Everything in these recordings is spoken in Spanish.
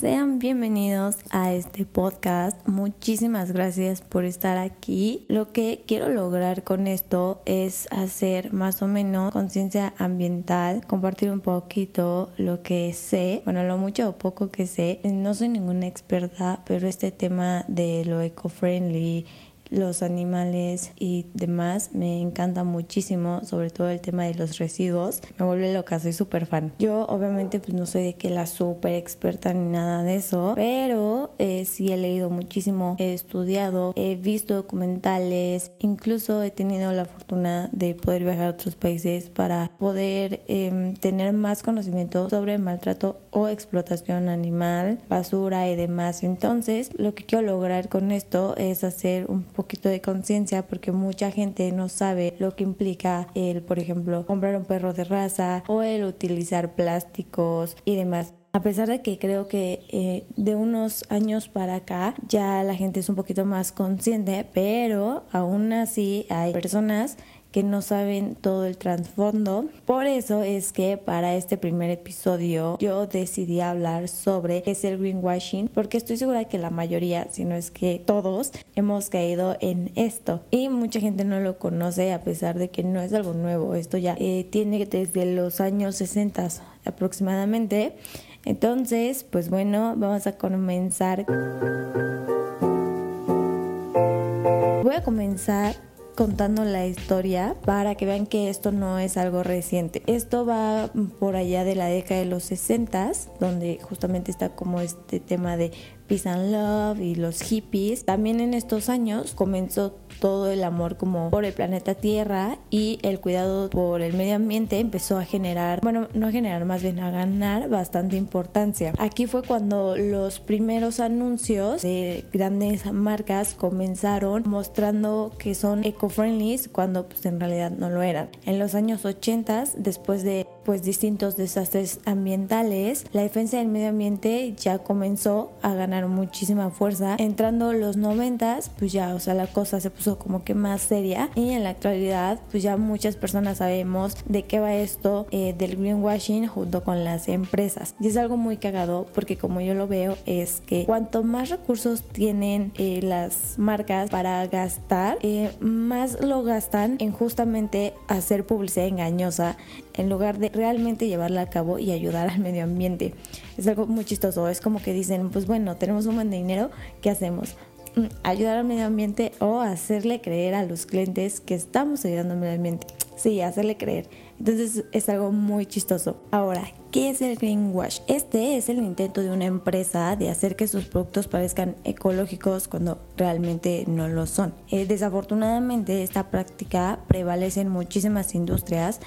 Sean bienvenidos a este podcast. Muchísimas gracias por estar aquí. Lo que quiero lograr con esto es hacer más o menos conciencia ambiental, compartir un poquito lo que sé, bueno, lo mucho o poco que sé. No soy ninguna experta, pero este tema de lo eco-friendly los animales y demás me encanta muchísimo, sobre todo el tema de los residuos. Me vuelve loca, soy súper fan. Yo obviamente pues no soy de que la súper experta ni nada de eso, pero eh, sí he leído muchísimo, he estudiado, he visto documentales, incluso he tenido la fortuna de poder viajar a otros países para poder em, tener más conocimiento sobre maltrato o explotación animal, basura y demás. Entonces, lo que quiero lograr con esto es hacer un poquito de conciencia porque mucha gente no sabe lo que implica el, por ejemplo, comprar un perro de raza o el utilizar plásticos y demás. A pesar de que creo que eh, de unos años para acá ya la gente es un poquito más consciente, pero aún así hay personas que no saben todo el trasfondo. Por eso es que para este primer episodio yo decidí hablar sobre qué es el greenwashing, porque estoy segura que la mayoría, si no es que todos, hemos caído en esto. Y mucha gente no lo conoce a pesar de que no es algo nuevo. Esto ya eh, tiene desde los años 60 aproximadamente. Entonces, pues bueno, vamos a comenzar. Voy a comenzar contando la historia para que vean que esto no es algo reciente. Esto va por allá de la década de los 60, donde justamente está como este tema de Peace and Love y los hippies. También en estos años comenzó todo el amor como por el planeta Tierra y el cuidado por el medio ambiente empezó a generar, bueno, no a generar, más bien a ganar bastante importancia. Aquí fue cuando los primeros anuncios de grandes marcas comenzaron mostrando que son eco-friendly cuando pues en realidad no lo eran. En los años 80, después de pues distintos desastres ambientales, la defensa del medio ambiente ya comenzó a ganar muchísima fuerza. Entrando los noventas, pues ya, o sea, la cosa se puso como que más seria y en la actualidad, pues ya muchas personas sabemos de qué va esto eh, del greenwashing junto con las empresas. Y es algo muy cagado porque como yo lo veo es que cuanto más recursos tienen eh, las marcas para gastar, eh, más lo gastan en justamente hacer publicidad engañosa en lugar de realmente llevarla a cabo y ayudar al medio ambiente. Es algo muy chistoso, es como que dicen, pues bueno, tenemos un buen dinero, ¿qué hacemos? Mm, ayudar al medio ambiente o hacerle creer a los clientes que estamos ayudando al medio ambiente. Sí, hacerle creer. Entonces es algo muy chistoso. Ahora, ¿qué es el greenwash? Este es el intento de una empresa de hacer que sus productos parezcan ecológicos cuando realmente no lo son. Eh, desafortunadamente esta práctica prevalece en muchísimas industrias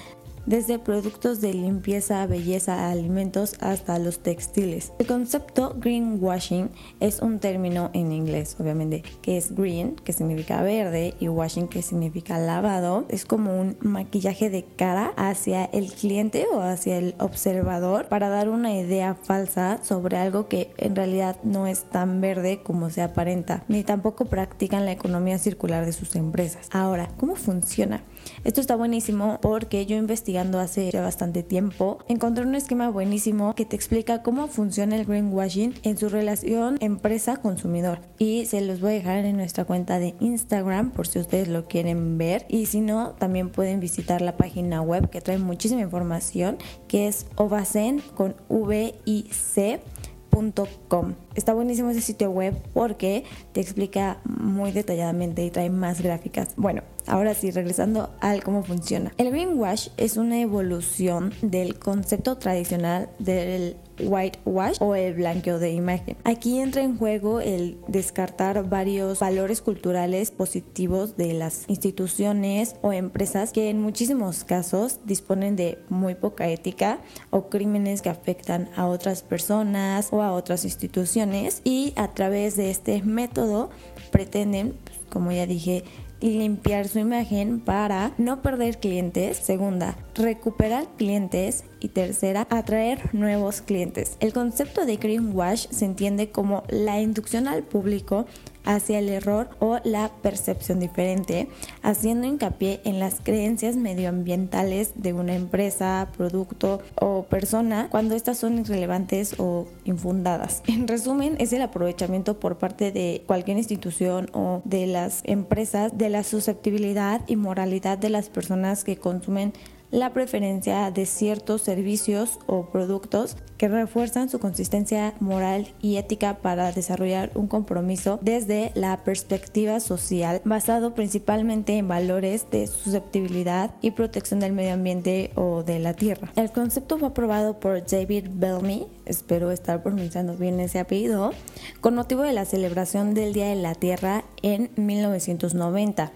desde productos de limpieza, belleza, alimentos hasta los textiles. El concepto greenwashing es un término en inglés, obviamente, que es green, que significa verde, y washing, que significa lavado. Es como un maquillaje de cara hacia el cliente o hacia el observador para dar una idea falsa sobre algo que en realidad no es tan verde como se aparenta, ni tampoco practican la economía circular de sus empresas. Ahora, ¿cómo funciona? Esto está buenísimo porque yo investigando hace ya bastante tiempo encontré un esquema buenísimo que te explica cómo funciona el greenwashing en su relación empresa-consumidor. Y se los voy a dejar en nuestra cuenta de Instagram por si ustedes lo quieren ver. Y si no, también pueden visitar la página web que trae muchísima información que es ovacen con V Está buenísimo ese sitio web porque te explica muy detalladamente y trae más gráficas. Bueno, ahora sí, regresando al cómo funciona. El greenwash es una evolución del concepto tradicional del whitewash o el blanqueo de imagen. Aquí entra en juego el descartar varios valores culturales positivos de las instituciones o empresas que en muchísimos casos disponen de muy poca ética o crímenes que afectan a otras personas o a otras instituciones y a través de este método pretenden, como ya dije, limpiar su imagen para no perder clientes. Segunda, recuperar clientes y tercera, atraer nuevos clientes. El concepto de greenwash se entiende como la inducción al público hacia el error o la percepción diferente, haciendo hincapié en las creencias medioambientales de una empresa, producto o persona cuando estas son irrelevantes o infundadas. En resumen, es el aprovechamiento por parte de cualquier institución o de las empresas de la susceptibilidad y moralidad de las personas que consumen la preferencia de ciertos servicios o productos que refuerzan su consistencia moral y ética para desarrollar un compromiso desde la perspectiva social basado principalmente en valores de susceptibilidad y protección del medio ambiente o de la tierra. El concepto fue aprobado por David Bellamy, espero estar pronunciando bien ese apellido, con motivo de la celebración del Día de la Tierra en 1990.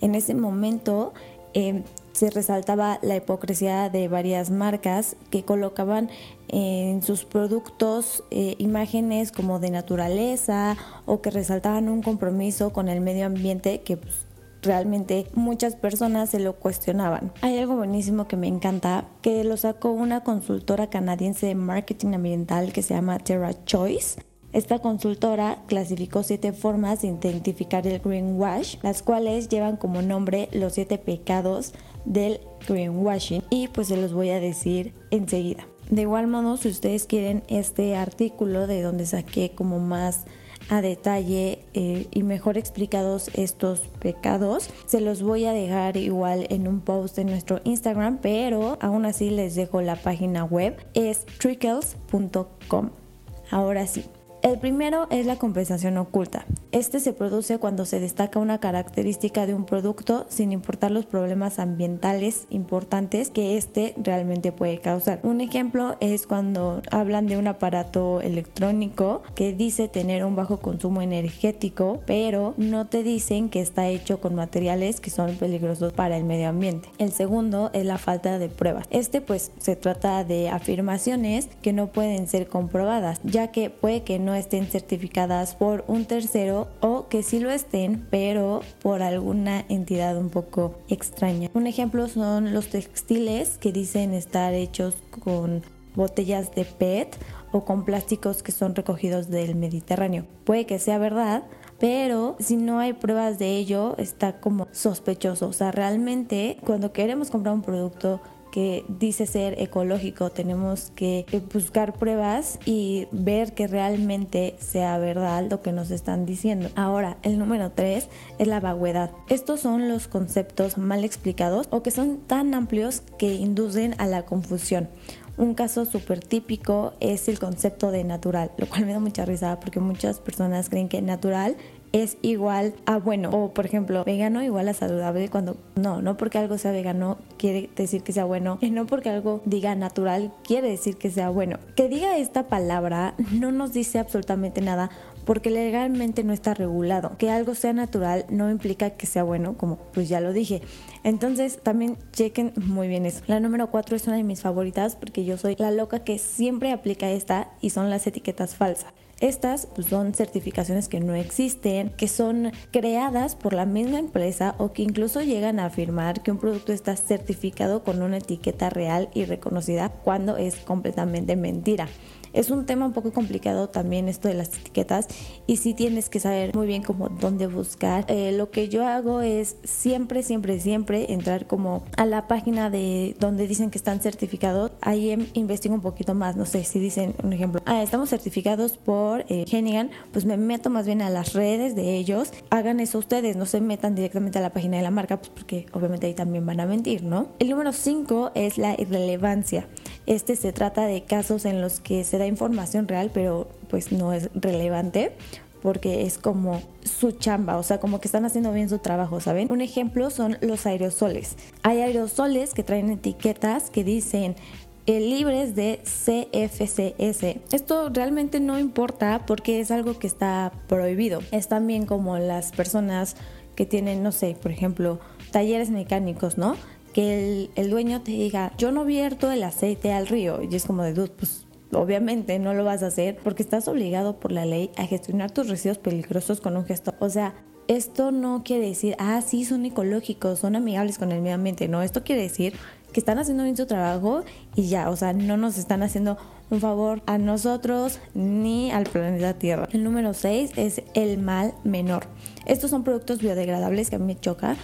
En ese momento, eh, se resaltaba la hipocresía de varias marcas que colocaban en sus productos eh, imágenes como de naturaleza o que resaltaban un compromiso con el medio ambiente que pues, realmente muchas personas se lo cuestionaban. Hay algo buenísimo que me encanta, que lo sacó una consultora canadiense de marketing ambiental que se llama Terra Choice. Esta consultora clasificó siete formas de identificar el greenwash, las cuales llevan como nombre los siete pecados del greenwashing y pues se los voy a decir enseguida. De igual modo, si ustedes quieren este artículo de donde saqué como más a detalle eh, y mejor explicados estos pecados. Se los voy a dejar igual en un post en nuestro Instagram, pero aún así les dejo la página web, es trickles.com. Ahora sí, el primero es la compensación oculta. Este se produce cuando se destaca una característica de un producto sin importar los problemas ambientales importantes que éste realmente puede causar. Un ejemplo es cuando hablan de un aparato electrónico que dice tener un bajo consumo energético, pero no te dicen que está hecho con materiales que son peligrosos para el medio ambiente. El segundo es la falta de pruebas. Este pues se trata de afirmaciones que no pueden ser comprobadas, ya que puede que no estén certificadas por un tercero o que sí lo estén, pero por alguna entidad un poco extraña. Un ejemplo son los textiles que dicen estar hechos con botellas de PET o con plásticos que son recogidos del Mediterráneo. Puede que sea verdad, pero si no hay pruebas de ello está como sospechoso. O sea, realmente cuando queremos comprar un producto que dice ser ecológico, tenemos que buscar pruebas y ver que realmente sea verdad lo que nos están diciendo. Ahora, el número 3 es la vaguedad. Estos son los conceptos mal explicados o que son tan amplios que inducen a la confusión. Un caso súper típico es el concepto de natural, lo cual me da mucha risa porque muchas personas creen que natural es igual a bueno. O por ejemplo, vegano igual a saludable cuando no, no porque algo sea vegano quiere decir que sea bueno. Y no porque algo diga natural quiere decir que sea bueno. Que diga esta palabra no nos dice absolutamente nada porque legalmente no está regulado. Que algo sea natural no implica que sea bueno, como pues ya lo dije. Entonces también chequen muy bien eso. La número 4 es una de mis favoritas porque yo soy la loca que siempre aplica esta y son las etiquetas falsas. Estas pues, son certificaciones que no existen, que son creadas por la misma empresa o que incluso llegan a afirmar que un producto está certificado con una etiqueta real y reconocida cuando es completamente mentira. Es un tema un poco complicado también esto de las etiquetas y sí tienes que saber muy bien cómo dónde buscar. Eh, lo que yo hago es siempre, siempre, siempre entrar como a la página de donde dicen que están certificados. Ahí em, investigo un poquito más, no sé si dicen un ejemplo, ah, estamos certificados por eh, pues me meto más bien a las redes de ellos. Hagan eso ustedes, no se metan directamente a la página de la marca, pues porque obviamente ahí también van a mentir, ¿no? El número 5 es la irrelevancia. Este se trata de casos en los que se da información real, pero pues no es relevante porque es como su chamba, o sea, como que están haciendo bien su trabajo, ¿saben? Un ejemplo son los aerosoles. Hay aerosoles que traen etiquetas que dicen eh, libres de CFCS. Esto realmente no importa porque es algo que está prohibido. Es también como las personas que tienen, no sé, por ejemplo, talleres mecánicos, ¿no? El, dueño te diga, yo no vierto el aceite al río. Y es como de, dude, pues obviamente no lo vas a hacer porque estás obligado por la ley a gestionar tus residuos peligrosos con un gesto. O sea, esto no quiere decir, ah, sí, son ecológicos, son amigables con el medio ambiente. No, esto quiere decir que están haciendo bien su trabajo y ya, o sea, no nos están haciendo un favor a nosotros ni al planeta Tierra. El número 6 es el mal menor. Estos son productos biodegradables que a mí me choca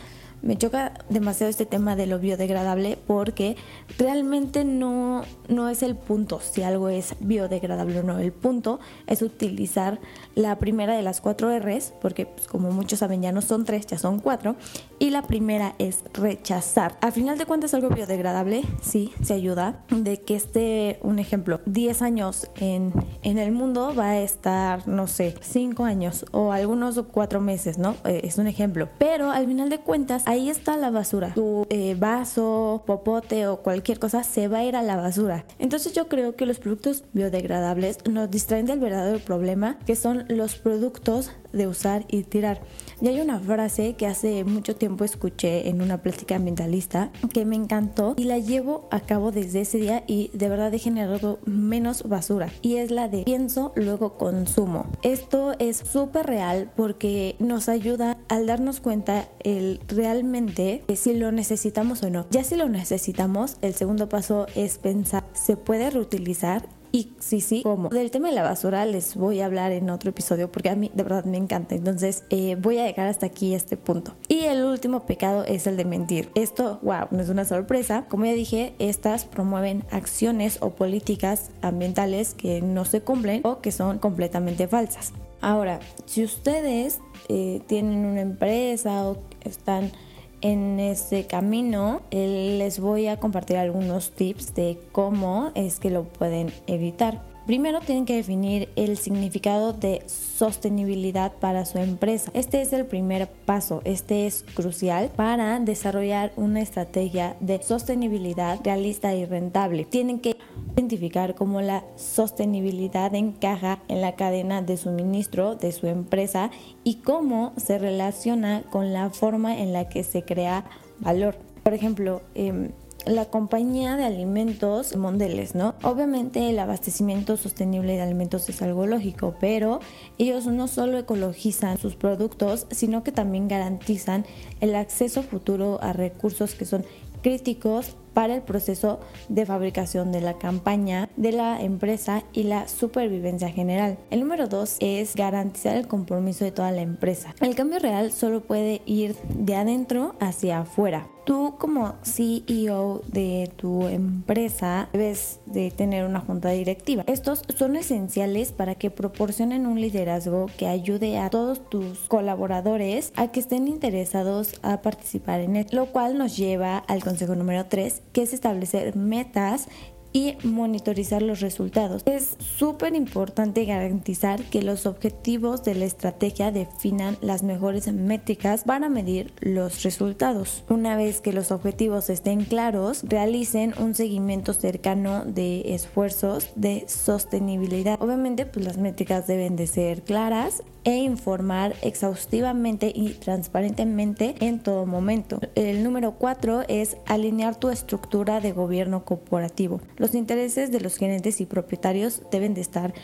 me choca demasiado este tema de lo biodegradable porque realmente no, no es el punto si algo es biodegradable o no. El punto es utilizar la primera de las cuatro R's, porque pues, como muchos saben ya no son tres, ya son cuatro. Y la primera es rechazar. Al final de cuentas algo biodegradable sí se ayuda de que esté, un ejemplo, 10 años en, en el mundo va a estar, no sé, 5 años o algunos cuatro meses, ¿no? Eh, es un ejemplo. Pero al final de cuentas ahí está la basura. Tu eh, vaso, popote o cualquier cosa se va a ir a la basura. Entonces yo creo que los productos biodegradables nos distraen del verdadero problema, que son los productos de usar y tirar. Y hay una frase que hace mucho tiempo escuché en una plática ambientalista que me encantó y la llevo a cabo desde ese día y de verdad he generado menos basura. Y es la de pienso, luego consumo. Esto es súper real porque nos ayuda al darnos cuenta el realmente si lo necesitamos o no. Ya si lo necesitamos, el segundo paso es pensar, ¿se puede reutilizar? Y sí, sí, ¿cómo? Del tema de la basura les voy a hablar en otro episodio porque a mí de verdad me encanta. Entonces eh, voy a dejar hasta aquí este punto. Y el último pecado es el de mentir. Esto, wow, no es una sorpresa. Como ya dije, estas promueven acciones o políticas ambientales que no se cumplen o que son completamente falsas. Ahora, si ustedes eh, tienen una empresa o están en este camino les voy a compartir algunos tips de cómo es que lo pueden evitar. Primero tienen que definir el significado de sostenibilidad para su empresa. Este es el primer paso, este es crucial para desarrollar una estrategia de sostenibilidad realista y rentable. Tienen que identificar cómo la sostenibilidad encaja en la cadena de suministro de su empresa y cómo se relaciona con la forma en la que se crea valor. Por ejemplo, eh, la compañía de alimentos Mondeles, ¿no? Obviamente el abastecimiento sostenible de alimentos es algo lógico, pero ellos no solo ecologizan sus productos, sino que también garantizan el acceso futuro a recursos que son críticos para el proceso de fabricación de la campaña, de la empresa y la supervivencia general. El número dos es garantizar el compromiso de toda la empresa. El cambio real solo puede ir de adentro hacia afuera. Tú como CEO de tu empresa debes de tener una junta directiva. Estos son esenciales para que proporcionen un liderazgo que ayude a todos tus colaboradores a que estén interesados a participar en él, lo cual nos lleva al consejo número 3 que es establecer metas y monitorizar los resultados. Es súper importante garantizar que los objetivos de la estrategia definan las mejores métricas para medir los resultados. Una vez que los objetivos estén claros, realicen un seguimiento cercano de esfuerzos de sostenibilidad. Obviamente, pues las métricas deben de ser claras e informar exhaustivamente y transparentemente en todo momento. El número cuatro es alinear tu estructura de gobierno corporativo. Intereses de los gerentes y propietarios deben de estar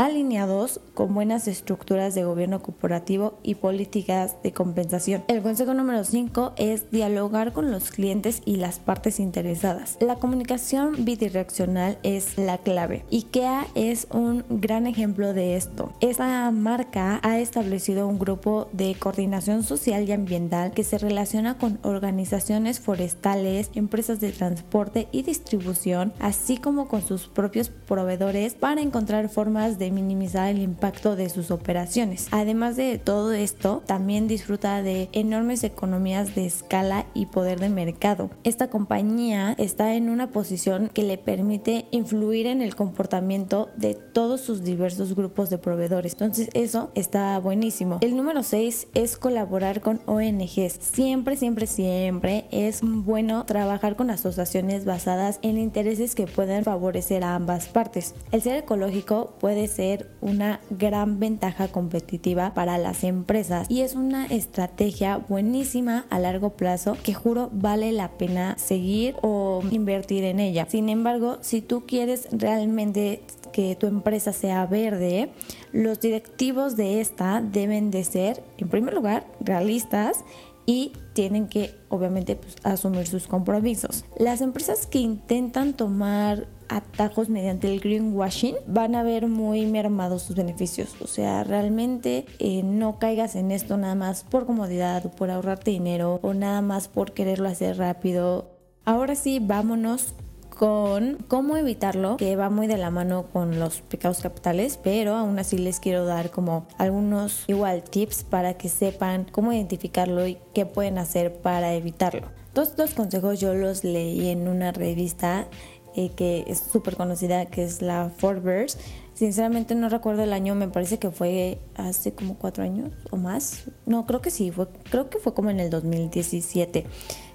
alineados con buenas estructuras de gobierno corporativo y políticas de compensación. El consejo número 5 es dialogar con los clientes y las partes interesadas. La comunicación bidireccional es la clave. IKEA es un gran ejemplo de esto. Esta marca ha establecido un grupo de coordinación social y ambiental que se relaciona con organizaciones forestales, empresas de transporte y distribución, así como con sus propios proveedores para encontrar formas de minimizar el impacto de sus operaciones. Además de todo esto, también disfruta de enormes economías de escala y poder de mercado. Esta compañía está en una posición que le permite influir en el comportamiento de todos sus diversos grupos de proveedores. Entonces eso está buenísimo. El número 6 es colaborar con ONGs. Siempre, siempre, siempre es bueno trabajar con asociaciones basadas en intereses que puedan favorecer a ambas partes. El ser ecológico puede ser una gran ventaja competitiva para las empresas y es una estrategia buenísima a largo plazo que juro vale la pena seguir o invertir en ella. Sin embargo, si tú quieres realmente que tu empresa sea verde, los directivos de esta deben de ser, en primer lugar, realistas y tienen que obviamente pues, asumir sus compromisos. Las empresas que intentan tomar atajos mediante el greenwashing van a ver muy mermados sus beneficios. O sea, realmente eh, no caigas en esto nada más por comodidad o por ahorrarte dinero o nada más por quererlo hacer rápido. Ahora sí, vámonos con cómo evitarlo, que va muy de la mano con los pecados capitales, pero aún así les quiero dar como algunos igual tips para que sepan cómo identificarlo y qué pueden hacer para evitarlo. Todos estos consejos yo los leí en una revista eh, que es súper conocida, que es la Forbes. Sinceramente no recuerdo el año, me parece que fue hace como cuatro años o más. No, creo que sí, fue, creo que fue como en el 2017.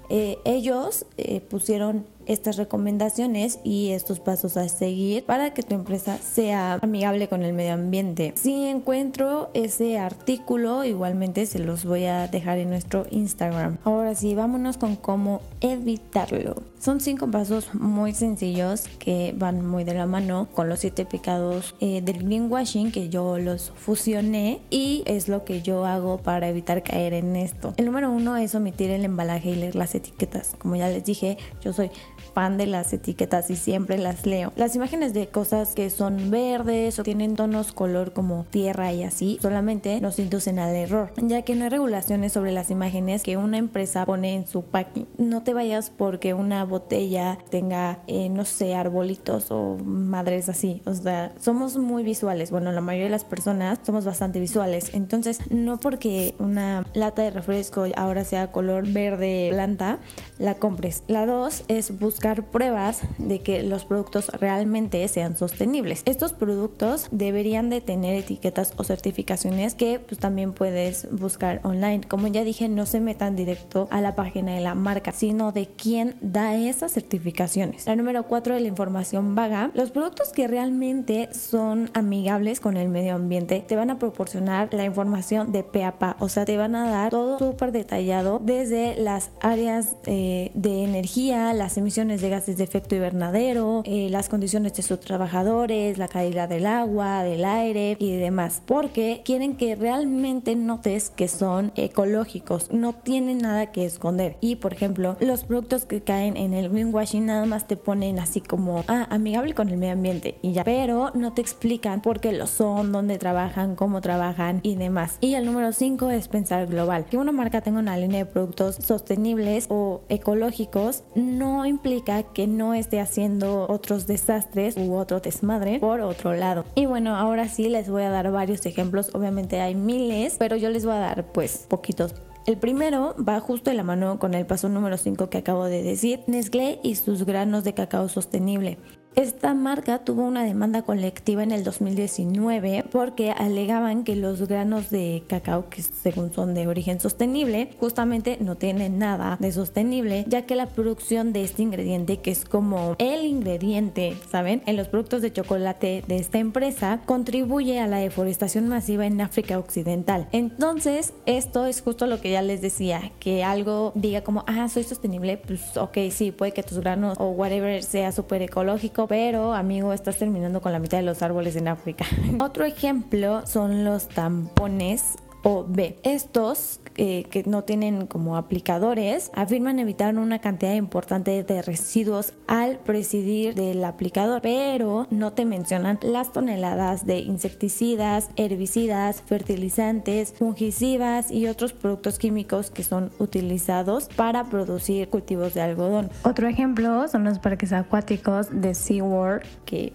Eh, ellos eh, pusieron estas recomendaciones y estos pasos a seguir para que tu empresa sea amigable con el medio ambiente. Si encuentro ese artículo, igualmente se los voy a dejar en nuestro Instagram. Ahora sí, vámonos con cómo evitarlo. Son cinco pasos muy sencillos que van muy de la mano con los siete pecados eh, del greenwashing que yo los fusioné y es lo que yo hago para evitar caer en esto. El número uno es omitir el embalaje y leer las etiquetas. Como ya les dije, yo soy fan de las etiquetas y siempre las leo. Las imágenes de cosas que son verdes o tienen tonos color como tierra y así solamente nos inducen al error, ya que no hay regulaciones sobre las imágenes que una empresa pone en su packing. No te vayas porque una botella tenga, eh, no sé, arbolitos o madres así. O sea, somos muy visuales. Bueno, la mayoría de las personas somos bastante visuales. Entonces, no porque una lata de refresco ahora sea color verde planta, la compres. La dos es buscar pruebas de que los productos realmente sean sostenibles. Estos productos deberían de tener etiquetas o certificaciones que pues también puedes buscar online. Como ya dije, no se metan directo a la página de la marca, sino de quién da esas certificaciones. La número 4 de la información vaga. Los productos que realmente son amigables con el medio ambiente te van a proporcionar la información de pe a pa, o sea, te van a dar todo súper detallado desde las áreas eh, de energía, las emisiones de gases de efecto invernadero, eh, las condiciones de sus trabajadores, la calidad del agua, del aire y demás, porque quieren que realmente notes que son ecológicos, no tienen nada que esconder. Y por ejemplo, los productos que caen en el greenwashing nada más te ponen así como, ah, amigable con el medio ambiente y ya, pero no te explican por qué lo son, dónde trabajan, cómo trabajan y demás. Y el número 5 es pensar global. Que una marca tenga una línea de productos sostenibles o ecológicos no implica que no esté haciendo otros desastres u otro desmadre por otro lado. Y bueno, ahora sí les voy a dar varios ejemplos. Obviamente hay miles, pero yo les voy a dar pues poquitos el primero va justo de la mano con el paso número 5 que acabo de decir, Nestlé y sus granos de cacao sostenible. Esta marca tuvo una demanda colectiva en el 2019 porque alegaban que los granos de cacao, que según son de origen sostenible, justamente no tienen nada de sostenible, ya que la producción de este ingrediente, que es como el ingrediente, ¿saben? En los productos de chocolate de esta empresa, contribuye a la deforestación masiva en África Occidental. Entonces, esto es justo lo que ya les decía, que algo diga como, ah, soy sostenible, pues ok, sí, puede que tus granos o whatever sea súper ecológico, pero amigo, estás terminando con la mitad de los árboles en África. Otro ejemplo son los tampones o B. Estos eh, que no tienen como aplicadores afirman evitar una cantidad importante de residuos al presidir del aplicador, pero no te mencionan las toneladas de insecticidas, herbicidas, fertilizantes, fungicidas y otros productos químicos que son utilizados para producir cultivos de algodón. Otro ejemplo son los parques acuáticos de SeaWorld que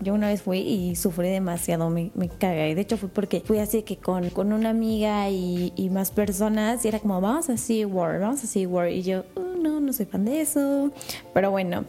yo una vez fui y sufrí demasiado, me, me cagué. De hecho fue porque fui así que con, con una amiga y, y, más personas y era como, vamos a SeaWorld, vamos a SeaWorld. Y yo, oh, no, no soy fan de eso. Pero bueno,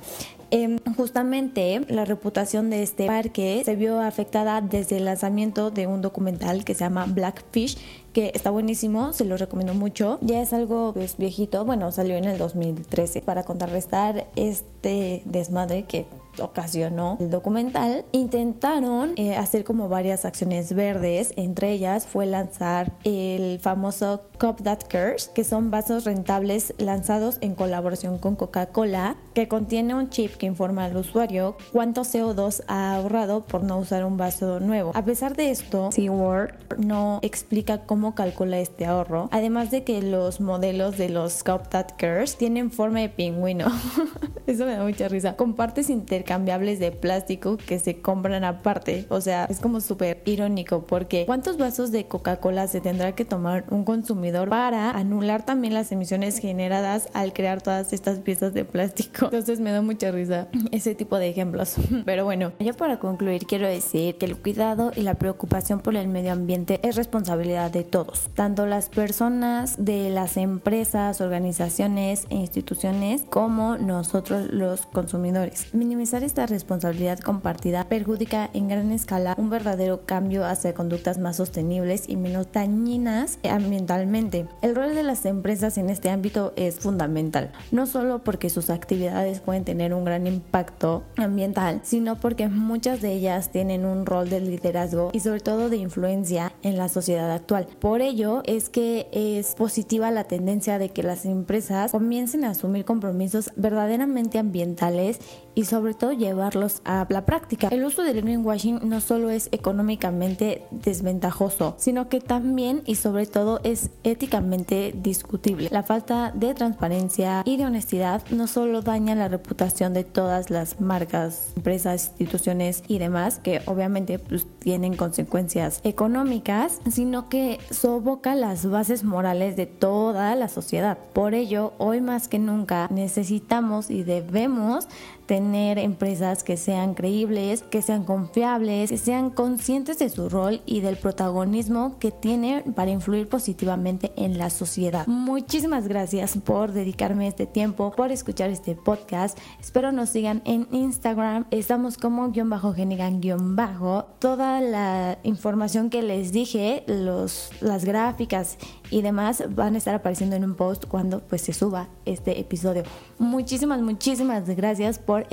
eh, justamente la reputación de este parque se vio afectada desde el lanzamiento de un documental que se llama Blackfish que está buenísimo, se lo recomiendo mucho. Ya es algo pues, viejito, bueno, salió en el 2013 para contrarrestar este desmadre que ocasionó el documental, intentaron eh, hacer como varias acciones verdes. Entre ellas fue lanzar el famoso Cup That Cares, que son vasos rentables lanzados en colaboración con Coca-Cola, que contiene un chip que informa al usuario cuánto CO2 ha ahorrado por no usar un vaso nuevo. A pesar de esto, SeaWorld no explica cómo calcula este ahorro, además de que los modelos de los Cup That Cares tienen forma de pingüino. Eso me da mucha risa. Con partes intercambiables de plástico que se compran aparte. O sea, es como súper irónico porque ¿cuántos vasos de Coca-Cola se tendrá que tomar un consumidor para anular también las emisiones generadas al crear todas estas piezas de plástico? Entonces me da mucha risa ese tipo de ejemplos. Pero bueno, ya para concluir quiero decir que el cuidado y la preocupación por el medio ambiente es responsabilidad de todos, tanto las personas, de las empresas, organizaciones e instituciones como nosotros los consumidores. Minimizar esta responsabilidad compartida perjudica en gran escala un verdadero cambio hacia conductas más sostenibles y menos dañinas ambientalmente. El rol de las empresas en este ámbito es fundamental, no solo porque sus actividades pueden tener un gran impacto ambiental, sino porque muchas de ellas tienen un rol de liderazgo y sobre todo de influencia en la sociedad actual. Por ello es que es positiva la tendencia de que las empresas comiencen a asumir compromisos verdaderamente ambientales y sobre todo llevarlos a la práctica. El uso del greenwashing no solo es económicamente desventajoso, sino que también y sobre todo es éticamente discutible. La falta de transparencia y de honestidad no solo daña la reputación de todas las marcas, empresas, instituciones y demás, que obviamente pues, tienen consecuencias económicas, sino que soboca las bases morales de toda la sociedad. Por ello, hoy más que nunca necesitamos y debemos tener empresas que sean creíbles, que sean confiables, que sean conscientes de su rol y del protagonismo que tiene para influir positivamente en la sociedad. Muchísimas gracias por dedicarme este tiempo, por escuchar este podcast. Espero nos sigan en Instagram. Estamos como guion bajo genigan guion bajo. Toda la información que les dije, los, las gráficas y demás van a estar apareciendo en un post cuando pues se suba este episodio. Muchísimas, muchísimas gracias por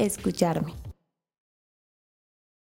invitarme.